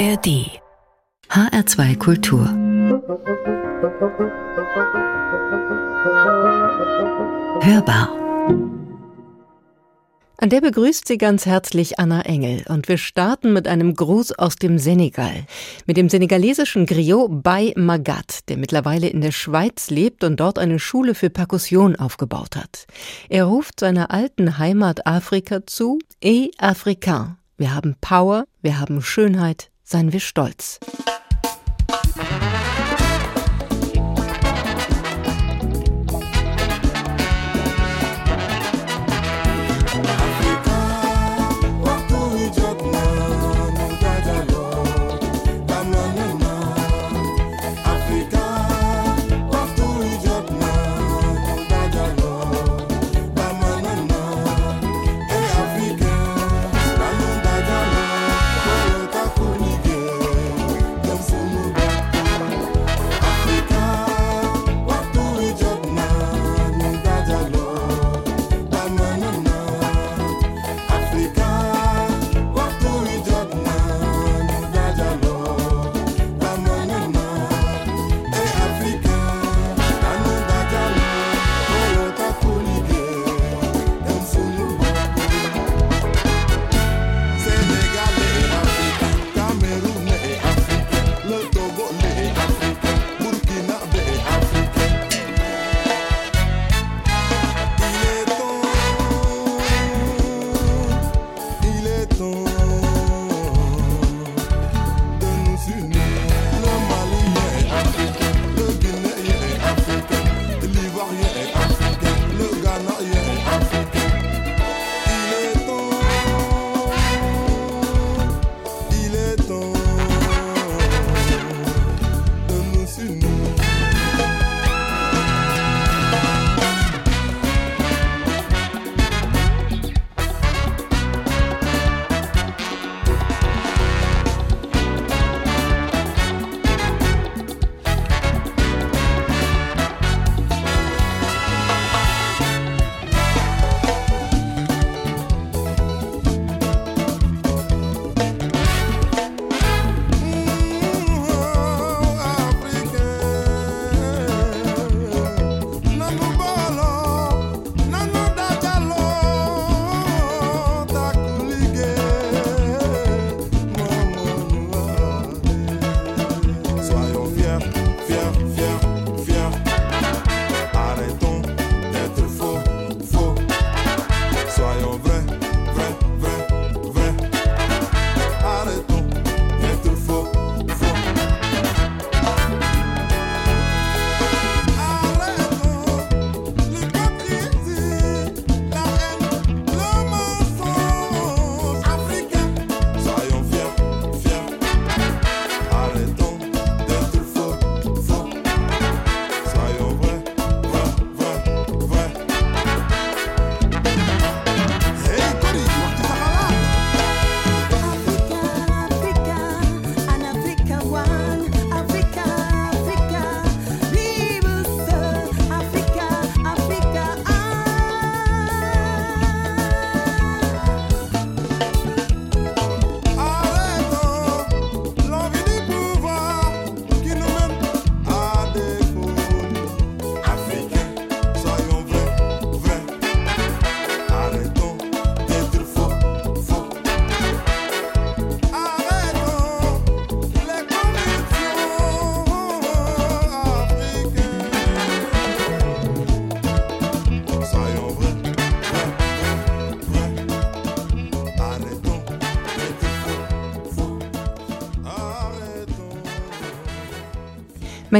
ARD HR2 Kultur. Hörbar. An der begrüßt Sie ganz herzlich Anna Engel. Und wir starten mit einem Gruß aus dem Senegal, mit dem senegalesischen Griot Bay Magat, der mittlerweile in der Schweiz lebt und dort eine Schule für Perkussion aufgebaut hat. Er ruft seiner alten Heimat Afrika zu, E Africain. Wir haben Power, wir haben Schönheit, seien wir stolz.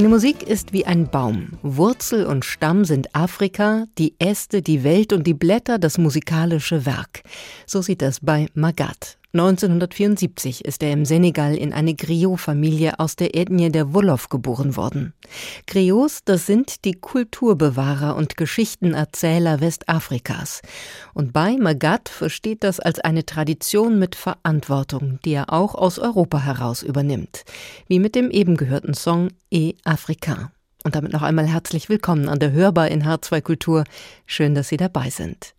Meine Musik ist wie ein Baum. Wurzel und Stamm sind Afrika, die Äste die Welt und die Blätter das musikalische Werk. So sieht das bei Magat. 1974 ist er im Senegal in eine Griot-Familie aus der Ethnie der Wolof geboren worden. Griots, das sind die Kulturbewahrer und Geschichtenerzähler Westafrikas. Und bei Magat versteht das als eine Tradition mit Verantwortung, die er auch aus Europa heraus übernimmt. Wie mit dem eben gehörten Song E Africain. Und damit noch einmal herzlich willkommen an der Hörbar in H2 Kultur. Schön, dass Sie dabei sind.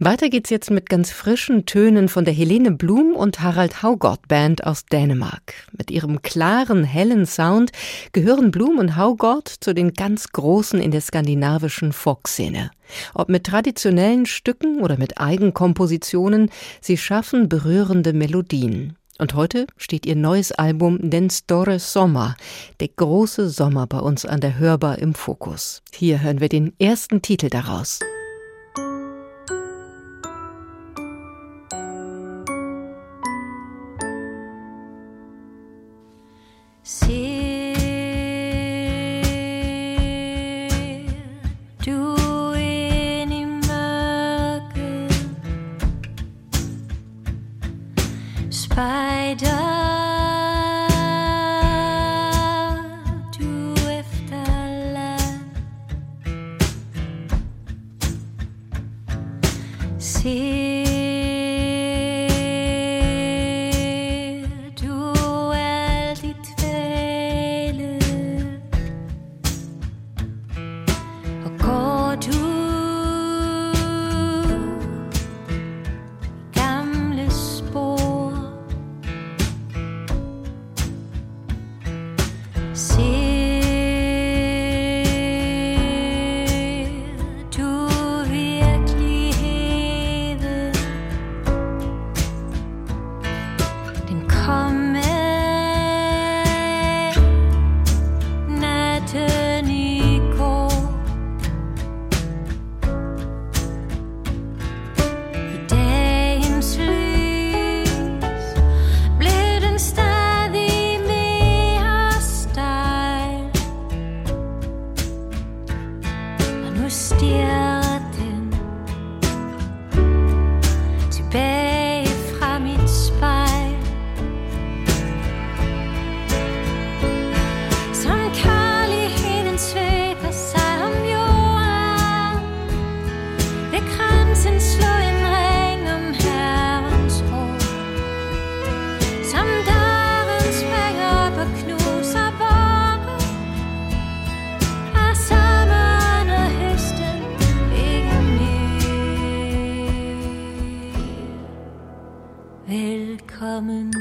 Weiter geht's jetzt mit ganz frischen Tönen von der Helene Blum und Harald Haugott Band aus Dänemark. Mit ihrem klaren, hellen Sound gehören Blum und Haugott zu den ganz Großen in der skandinavischen Folkszene. Ob mit traditionellen Stücken oder mit Eigenkompositionen, sie schaffen berührende Melodien. Und heute steht ihr neues Album Den Store Sommer, der große Sommer bei uns an der Hörbar im Fokus. Hier hören wir den ersten Titel daraus. still. coming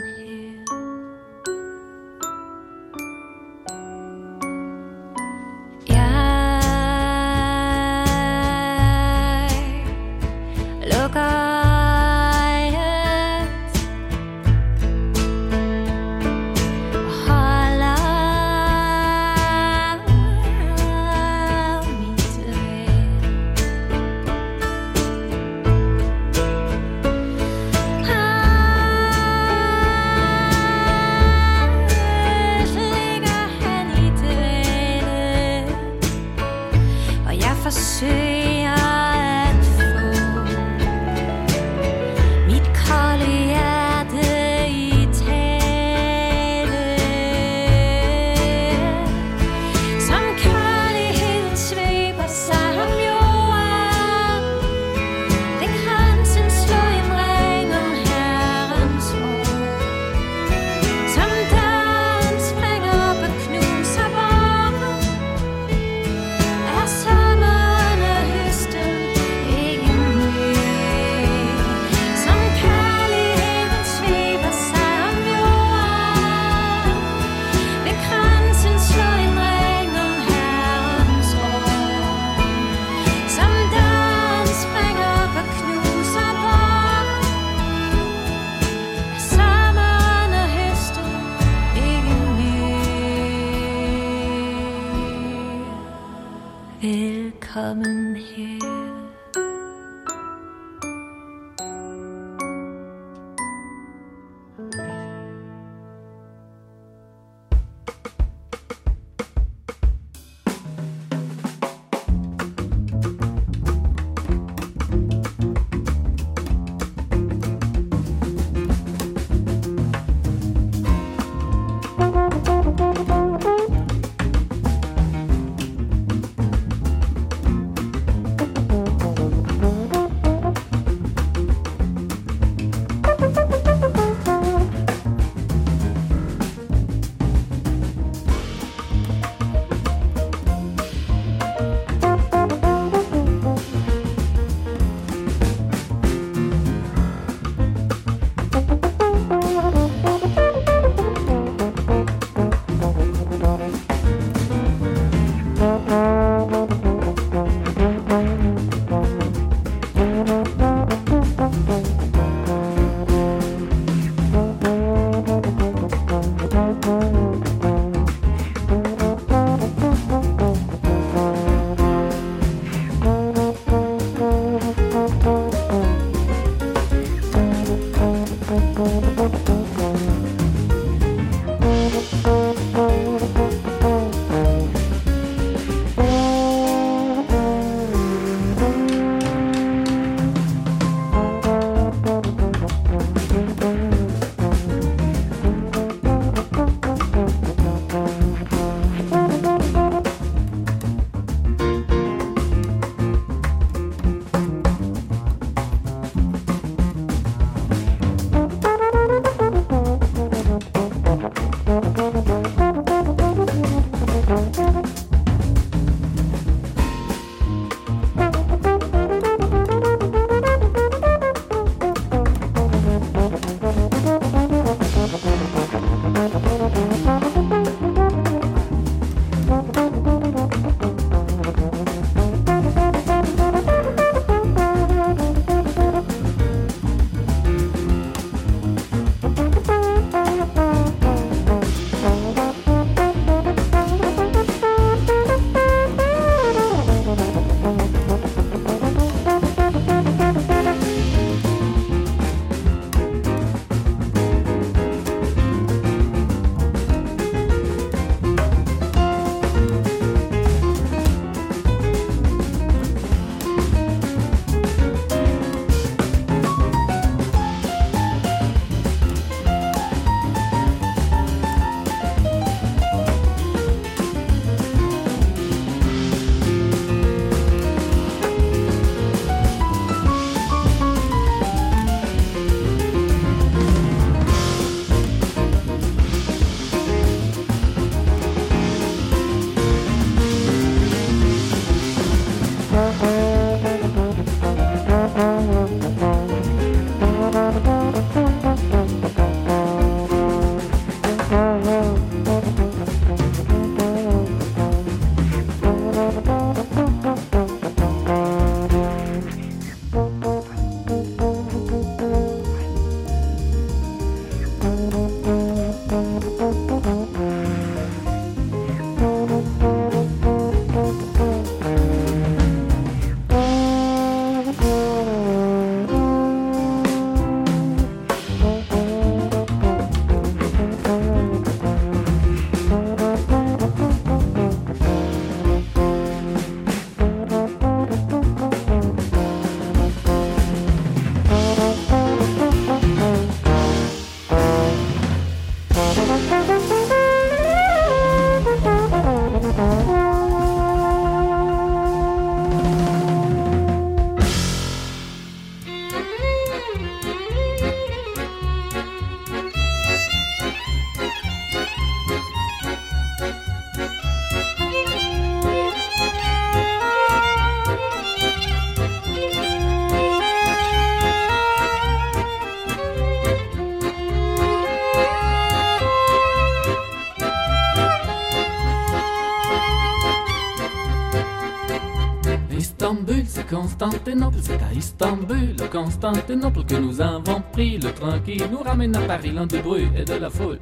Constantinople, c'est à Istanbul, Constantinople que nous avons pris le train qui nous ramène à Paris, loin du bruit et de la foule.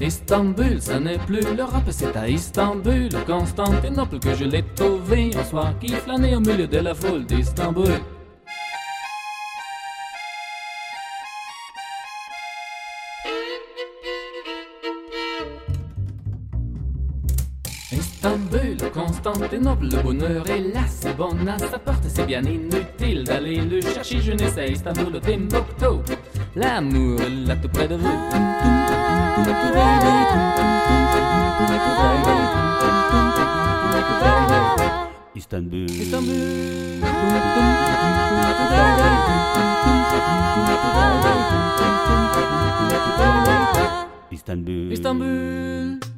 Istanbul, ça n'est plus l'Europe, c'est à Istanbul, Constantinople que je l'ai trouvé un soir qui flânait au milieu de la foule d'Istanbul. Istanbul, Constantinople, le bonheur est là, c'est bon à sa porte, c'est bien inutile d'aller le chercher, je n'essaie Istanbul, Timbuktu, l'amour là tout près de vous. Istanbul. Istanbul. Istanbul. Istanbul.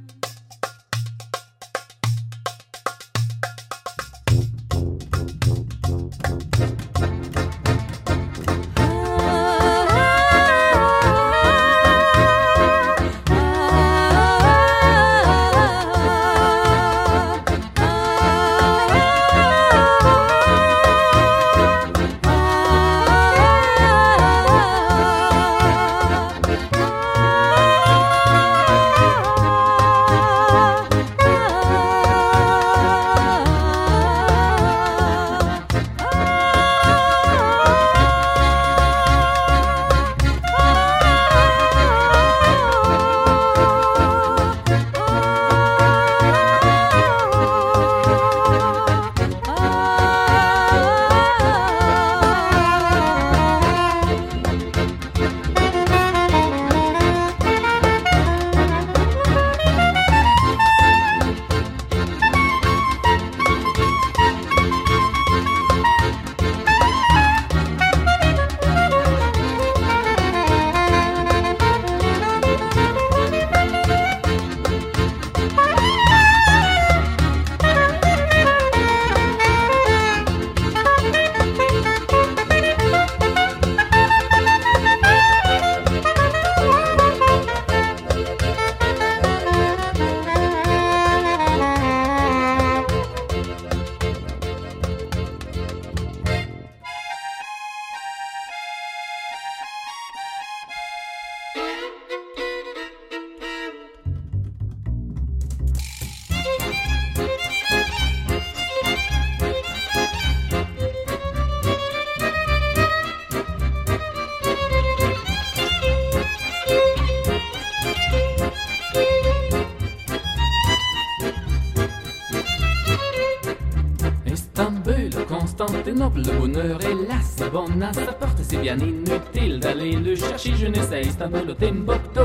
Istanbul, Timbuktu,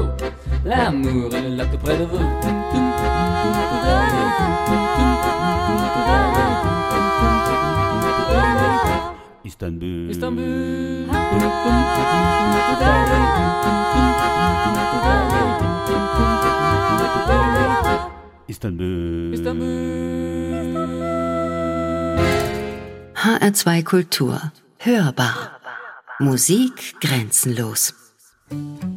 l'amour est là tout près de vous. Istanbul. Istanbul. Istanbul. Istanbul. HR2 Kultur. Hörbar. Musik grenzenlos. Thank you.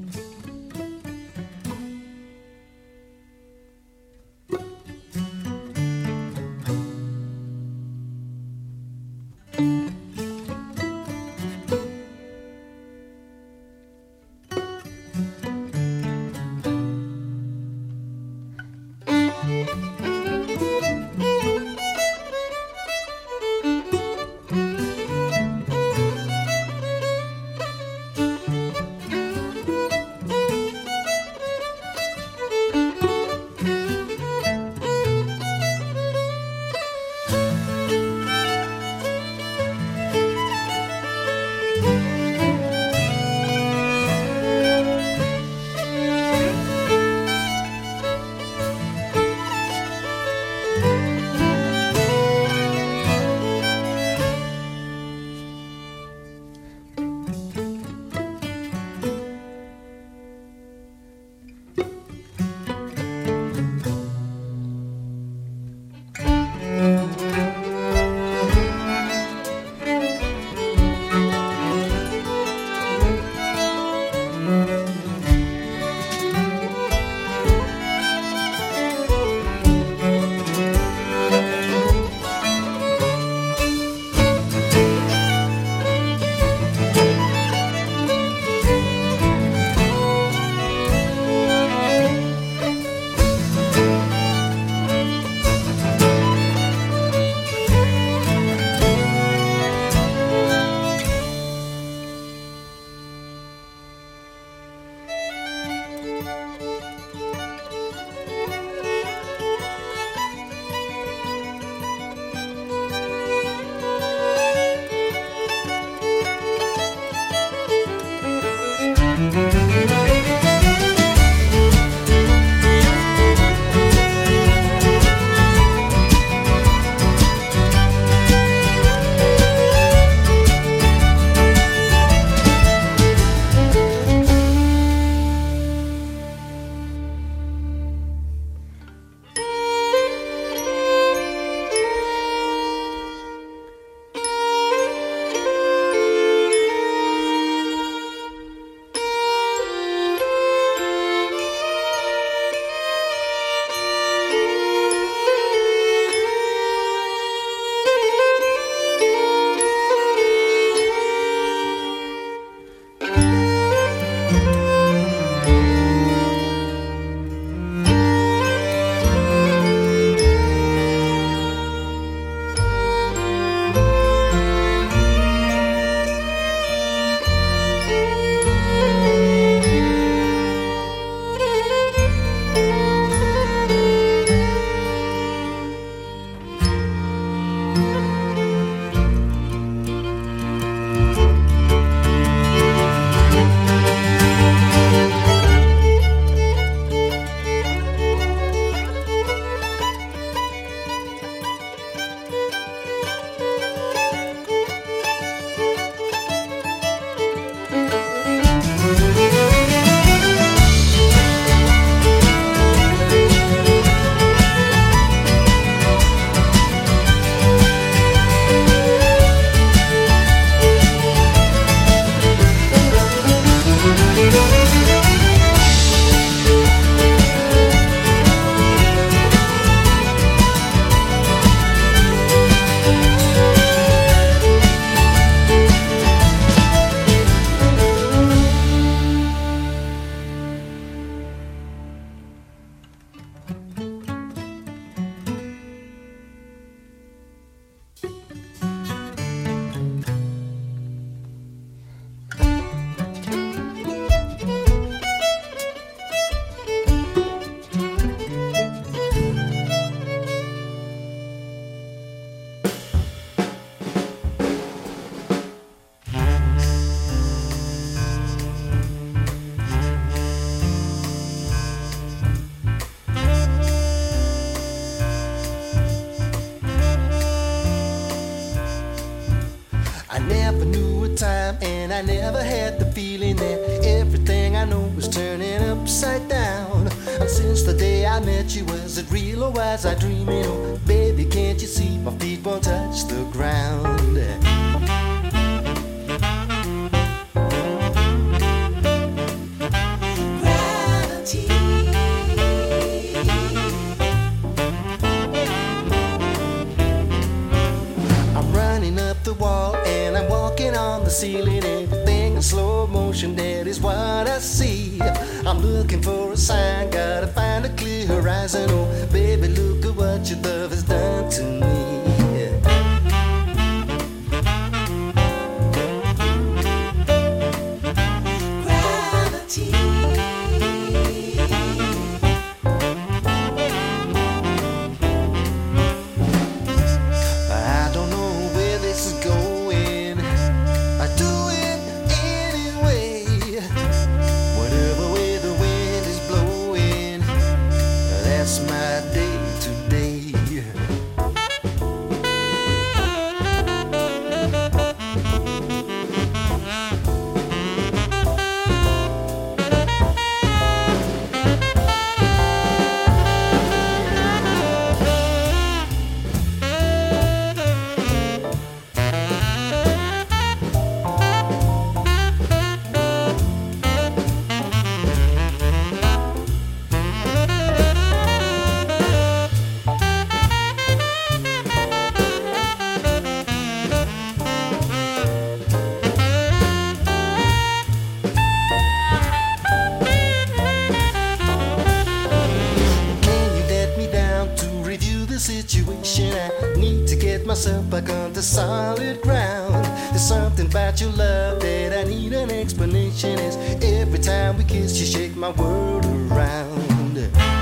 down to solid ground. There's something about your love that I need an explanation. Is every time we kiss, you shake my world around.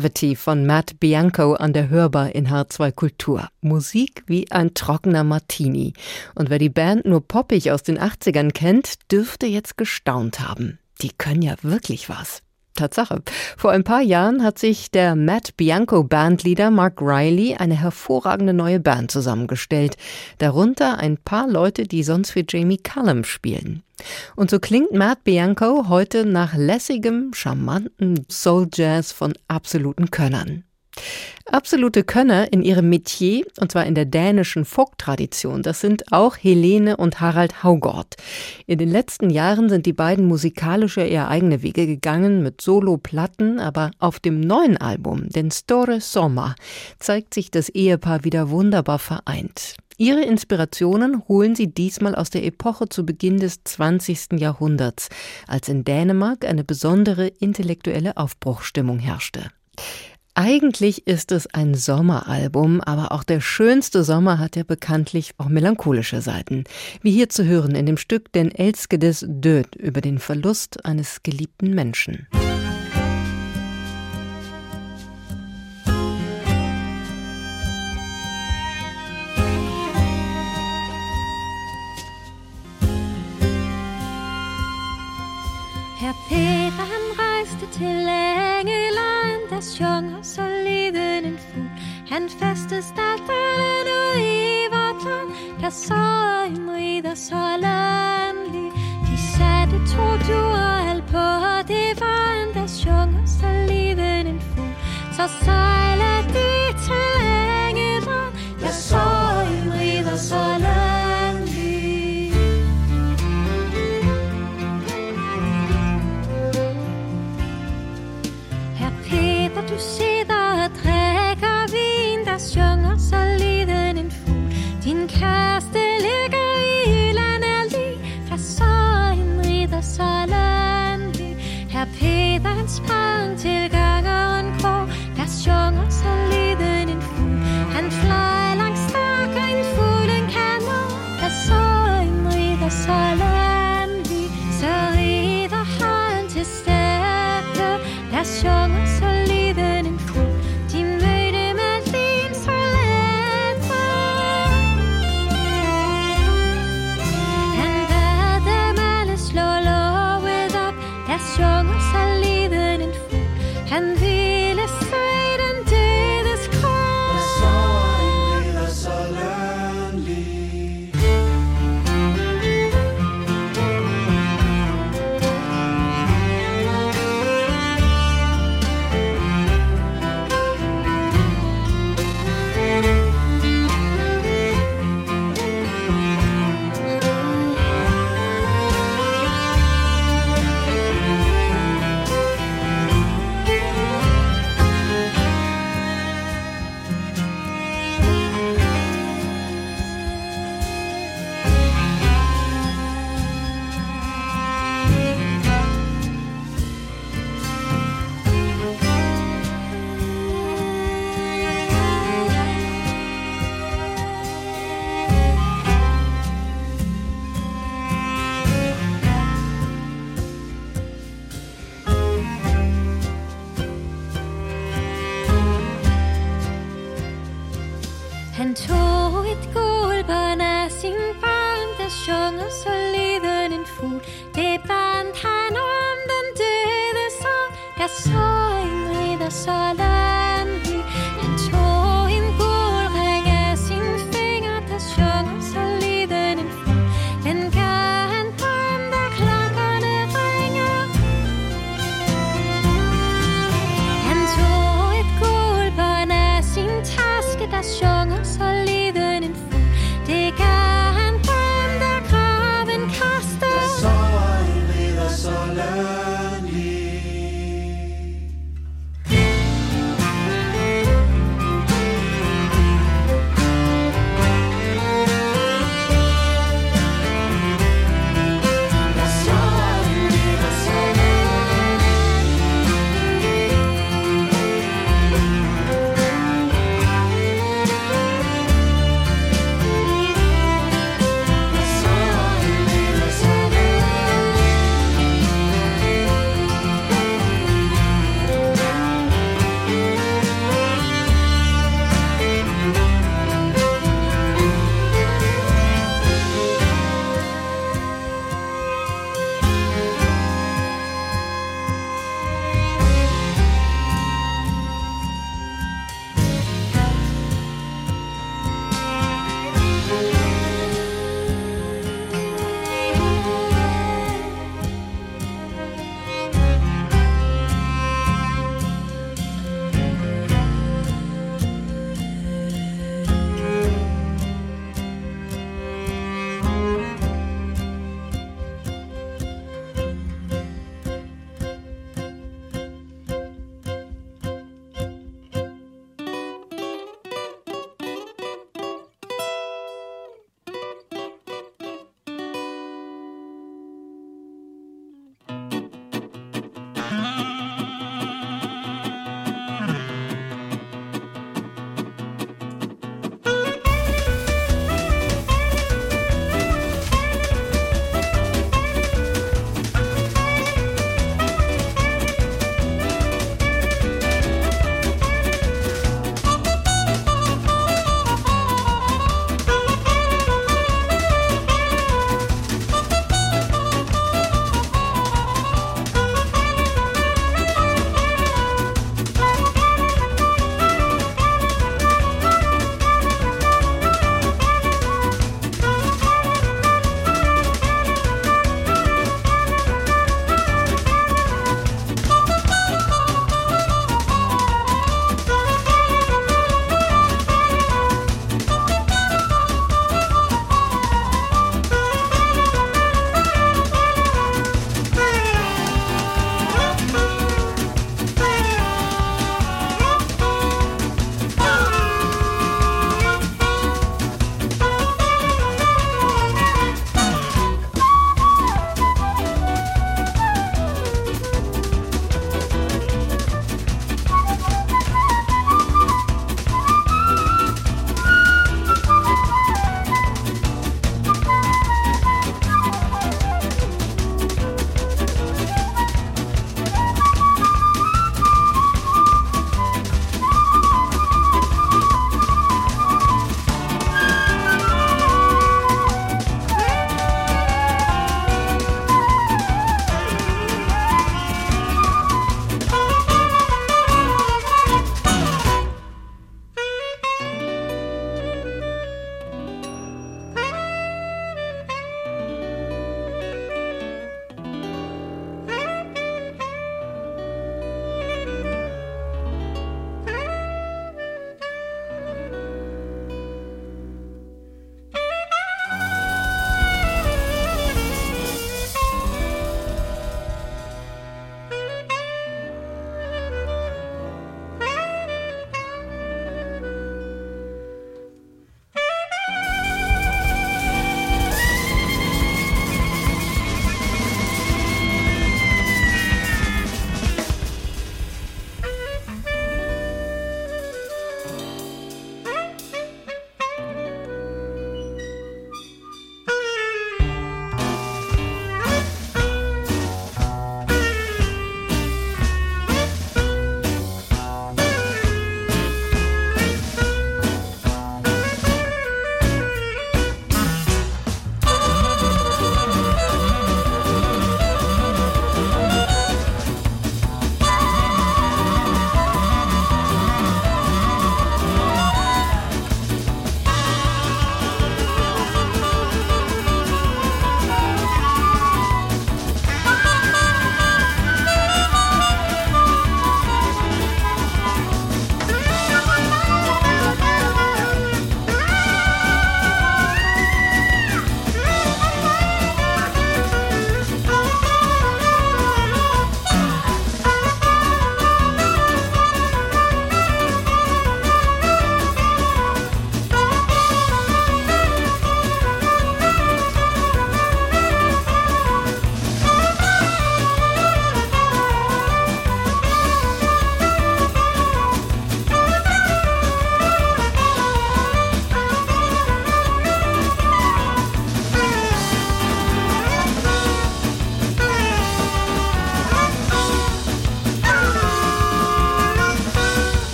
Gravity von Matt Bianco an der Hörbar in H2 Kultur. Musik wie ein trockener Martini. Und wer die Band nur poppig aus den 80ern kennt, dürfte jetzt gestaunt haben. Die können ja wirklich was. Tatsache. Vor ein paar Jahren hat sich der Matt Bianco Bandleader Mark Riley eine hervorragende neue Band zusammengestellt. Darunter ein paar Leute, die sonst für Jamie Cullum spielen. Und so klingt Matt Bianco heute nach lässigem, charmanten Soul Jazz von absoluten Könnern. Absolute Könner in ihrem Metier, und zwar in der dänischen Folk-Tradition, das sind auch Helene und Harald Haugort. In den letzten Jahren sind die beiden musikalische eher eigene Wege gegangen mit Solo-Platten, aber auf dem neuen Album, den Store Sommer, zeigt sich das Ehepaar wieder wunderbar vereint. Ihre Inspirationen holen sie diesmal aus der Epoche zu Beginn des 20. Jahrhunderts, als in Dänemark eine besondere intellektuelle Aufbruchstimmung herrschte. Eigentlich ist es ein Sommeralbum, aber auch der schönste Sommer hat ja bekanntlich auch melancholische Seiten. Wie hier zu hören in dem Stück Den Elskedes Död über den Verlust eines geliebten Menschen. Herr Peter han rejste til Engeland, der synger så levende en fugl. Han festede starten ud i vort land, der så en rider så landlig. De satte to duer alt på og det var vand, der og så levende en fugl. Så sejlede de til Engeland, der så en rider så landlig.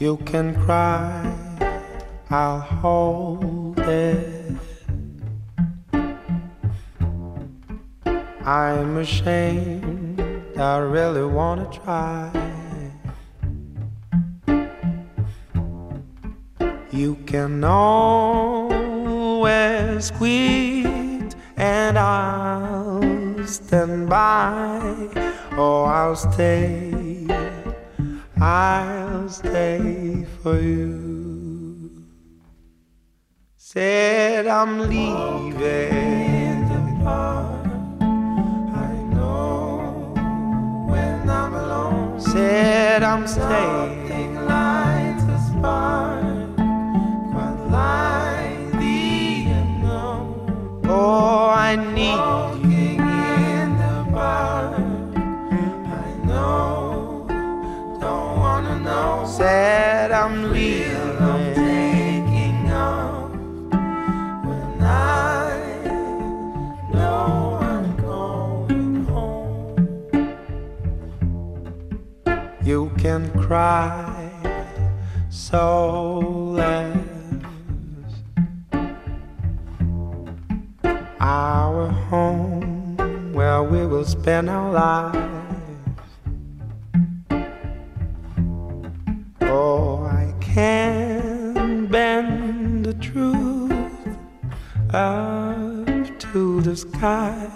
You can cry, I'll hold it. I'm ashamed, I really wanna try. You can always quit, and I'll stand by. Oh, I'll stay, I'll stay for you. Said I'm leaving. I know when I'm alone. Said I'm staying. Lights a spark, quite like the unknown. Oh, I need oh, Said I'm leaving. I'm taking off when I know I'm going home. You can cry soulless. Our home where we will spend our lives. Up to the sky,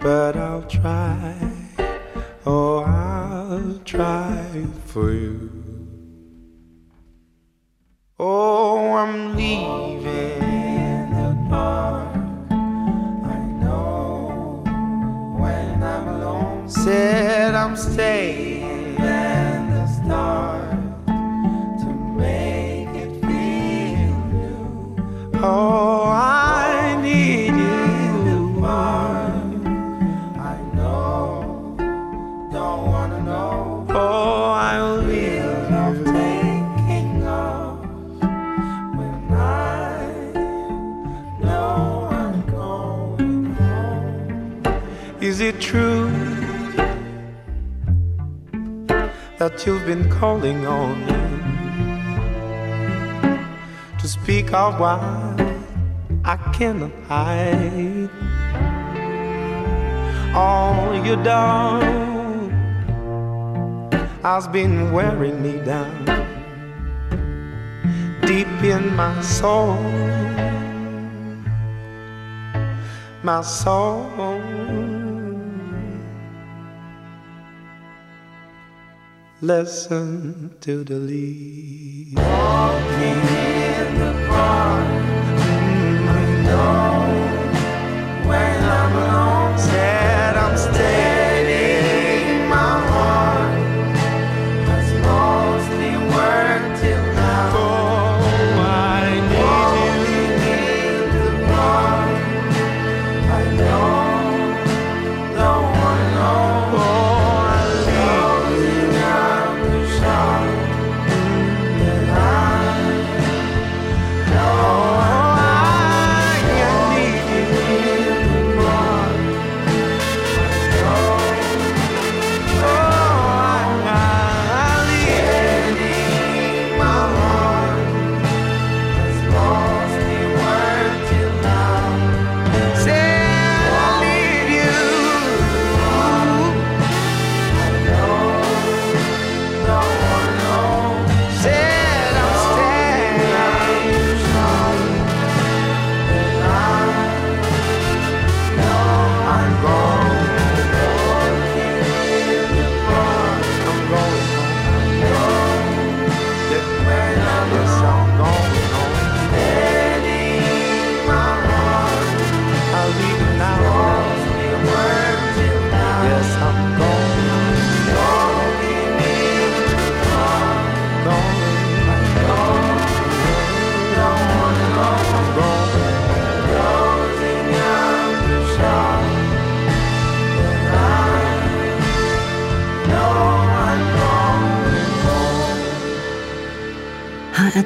but I'll try. Oh, I'll try for you. Calling on me to speak out why I cannot hide? All you done has been wearing me down deep in my soul, my soul. Listen to the leaves. Walking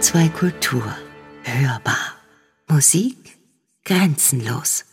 HR2 Kultur. Hörbar. Musik grenzenlos.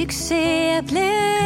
succès à plaire.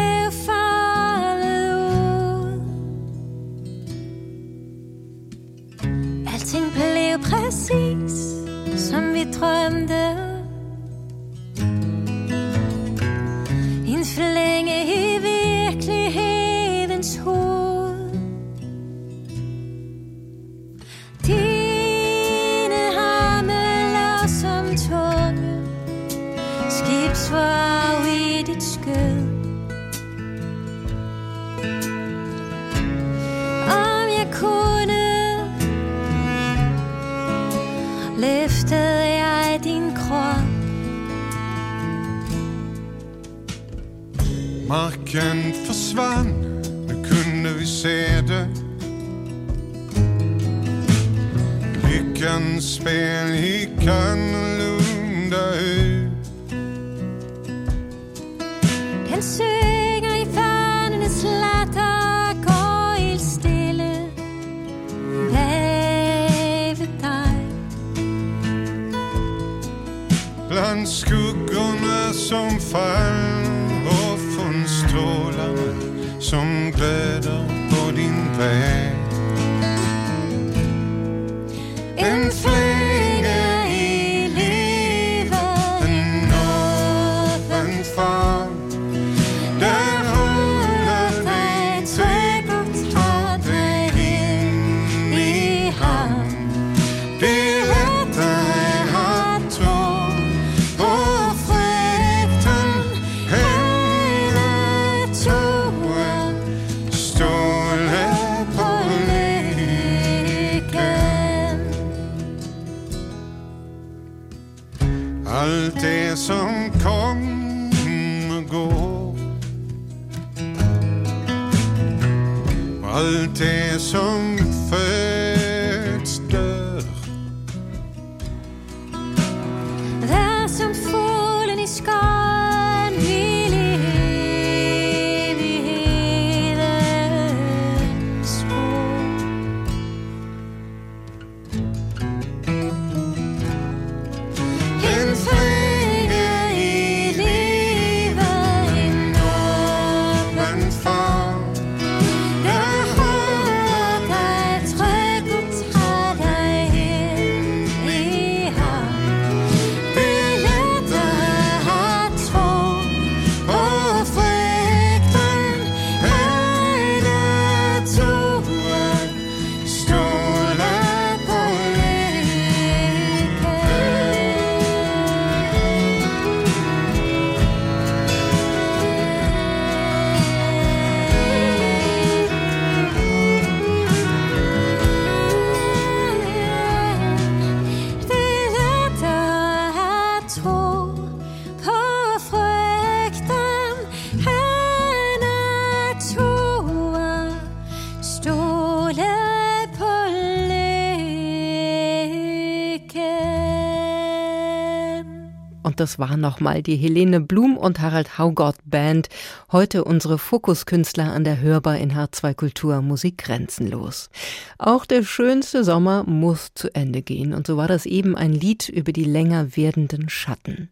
Und das war nochmal die Helene Blum und Harald Haugott Band. Heute unsere Fokuskünstler an der Hörbar in H2 Kultur Musik grenzenlos. Auch der schönste Sommer muss zu Ende gehen. Und so war das eben ein Lied über die länger werdenden Schatten.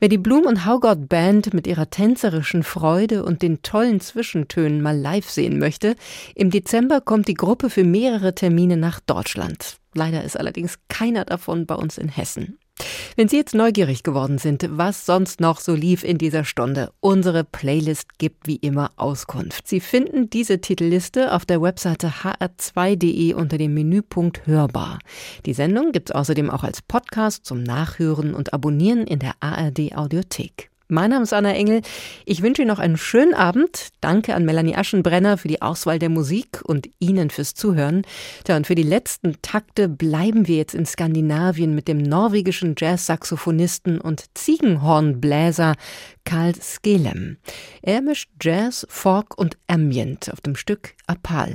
Wer die Blum und Haugott Band mit ihrer tänzerischen Freude und den tollen Zwischentönen mal live sehen möchte, im Dezember kommt die Gruppe für mehrere Termine nach Deutschland. Leider ist allerdings keiner davon bei uns in Hessen. Wenn Sie jetzt neugierig geworden sind, was sonst noch so lief in dieser Stunde, unsere Playlist gibt wie immer Auskunft. Sie finden diese Titelliste auf der Webseite hr2.de unter dem Menüpunkt Hörbar. Die Sendung gibt's außerdem auch als Podcast zum Nachhören und Abonnieren in der ARD Audiothek. Mein Name ist Anna Engel. Ich wünsche Ihnen noch einen schönen Abend. Danke an Melanie Aschenbrenner für die Auswahl der Musik und Ihnen fürs Zuhören. Tja, und für die letzten Takte bleiben wir jetzt in Skandinavien mit dem norwegischen Jazz-Saxophonisten und Ziegenhornbläser Karl Skelem. Er mischt Jazz, Folk und Ambient auf dem Stück Apal.